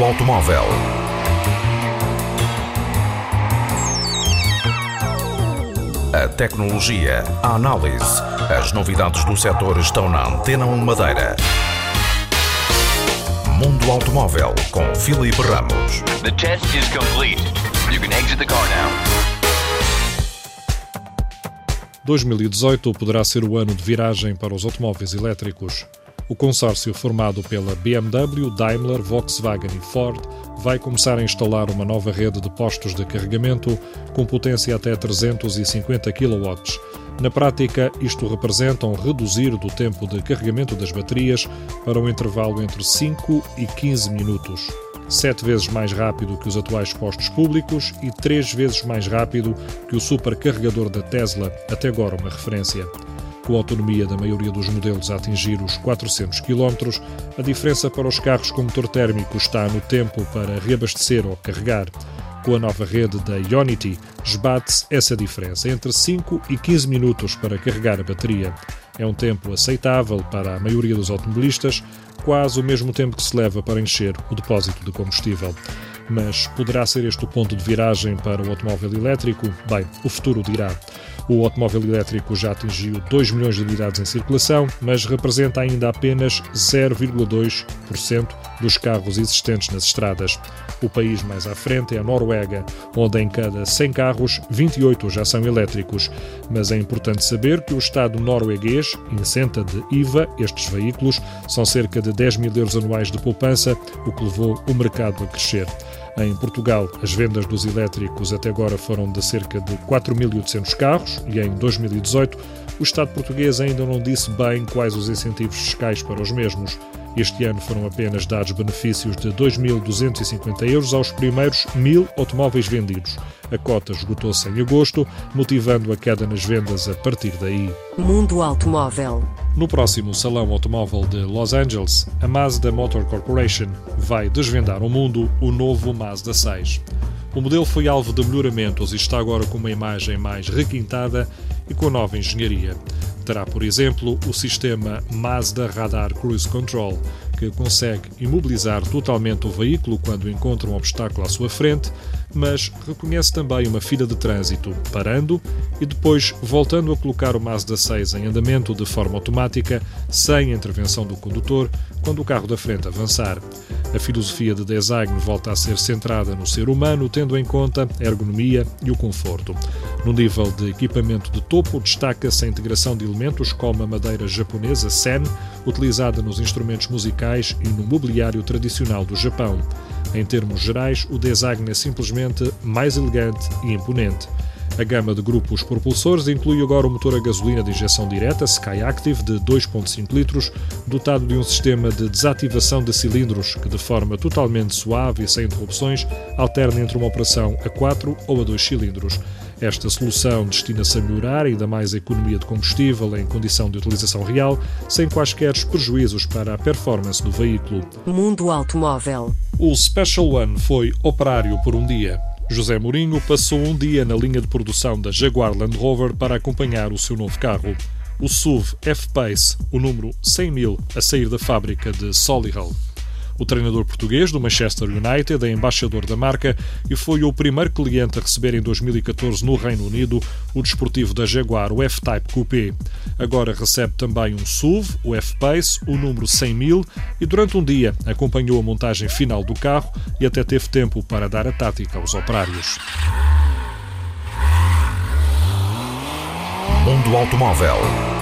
automóvel. A tecnologia, a análise, as novidades do setor estão na Antena 1 Madeira. Mundo Automóvel com Filipe Ramos. The test is complete. You can exit the car now. 2018 poderá ser o ano de viragem para os automóveis elétricos. O consórcio formado pela BMW, Daimler, Volkswagen e Ford vai começar a instalar uma nova rede de postos de carregamento com potência até 350 kW. Na prática, isto representa um reduzir do tempo de carregamento das baterias para um intervalo entre 5 e 15 minutos sete vezes mais rápido que os atuais postos públicos e três vezes mais rápido que o supercarregador da Tesla, até agora uma referência. Com a autonomia da maioria dos modelos a atingir os 400 km, a diferença para os carros com motor térmico está no tempo para reabastecer ou carregar. Com a nova rede da Ionity, esbate-se essa diferença, entre 5 e 15 minutos para carregar a bateria. É um tempo aceitável para a maioria dos automobilistas, quase o mesmo tempo que se leva para encher o depósito de combustível. Mas poderá ser este o ponto de viragem para o automóvel elétrico? Bem, o futuro dirá. O automóvel elétrico já atingiu 2 milhões de unidades em circulação, mas representa ainda apenas 0,2% dos carros existentes nas estradas. O país mais à frente é a Noruega, onde em cada 100 carros, 28 já são elétricos. Mas é importante saber que o Estado norueguês isenta de IVA estes veículos, são cerca de 10 mil euros anuais de poupança, o que levou o mercado a crescer. Em Portugal, as vendas dos elétricos até agora foram de cerca de 4.800 carros e em 2018 o Estado português ainda não disse bem quais os incentivos fiscais para os mesmos. Este ano foram apenas dados benefícios de 2.250 euros aos primeiros mil automóveis vendidos. A cota esgotou-se em agosto, motivando a queda nas vendas a partir daí. Mundo Automóvel. No próximo Salão Automóvel de Los Angeles, a Mazda Motor Corporation vai desvendar ao mundo o novo Mazda 6. O modelo foi alvo de melhoramentos e está agora com uma imagem mais requintada e com nova engenharia. Terá, por exemplo, o sistema Mazda Radar Cruise Control, que consegue imobilizar totalmente o veículo quando encontra um obstáculo à sua frente, mas reconhece também uma fila de trânsito, parando e depois voltando a colocar o Mazda 6 em andamento de forma automática, sem intervenção do condutor, quando o carro da frente avançar. A filosofia de design volta a ser centrada no ser humano, tendo em conta a ergonomia e o conforto. No nível de equipamento de topo, destaca-se a integração de elementos como a madeira japonesa Sen, utilizada nos instrumentos musicais e no mobiliário tradicional do Japão. Em termos gerais, o design é simplesmente mais elegante e imponente. A gama de grupos propulsores inclui agora o motor a gasolina de injeção direta Sky Active de 2.5 litros, dotado de um sistema de desativação de cilindros que, de forma totalmente suave e sem interrupções, alterna entre uma operação a 4 ou a 2 cilindros. Esta solução destina-se a melhorar ainda mais a economia de combustível em condição de utilização real, sem quaisquer prejuízos para a performance do veículo. Mundo Automóvel. O Special One foi operário por um dia. José Mourinho passou um dia na linha de produção da Jaguar Land Rover para acompanhar o seu novo carro, o SUV F-Pace, o número 100 mil, a sair da fábrica de Solihull. O treinador português do Manchester United é embaixador da marca e foi o primeiro cliente a receber em 2014 no Reino Unido o desportivo da Jaguar, o F-Type Coupé. Agora recebe também um SUV, o F-Pace, o número 100 mil, e durante um dia acompanhou a montagem final do carro e até teve tempo para dar a tática aos operários. Mundo Automóvel.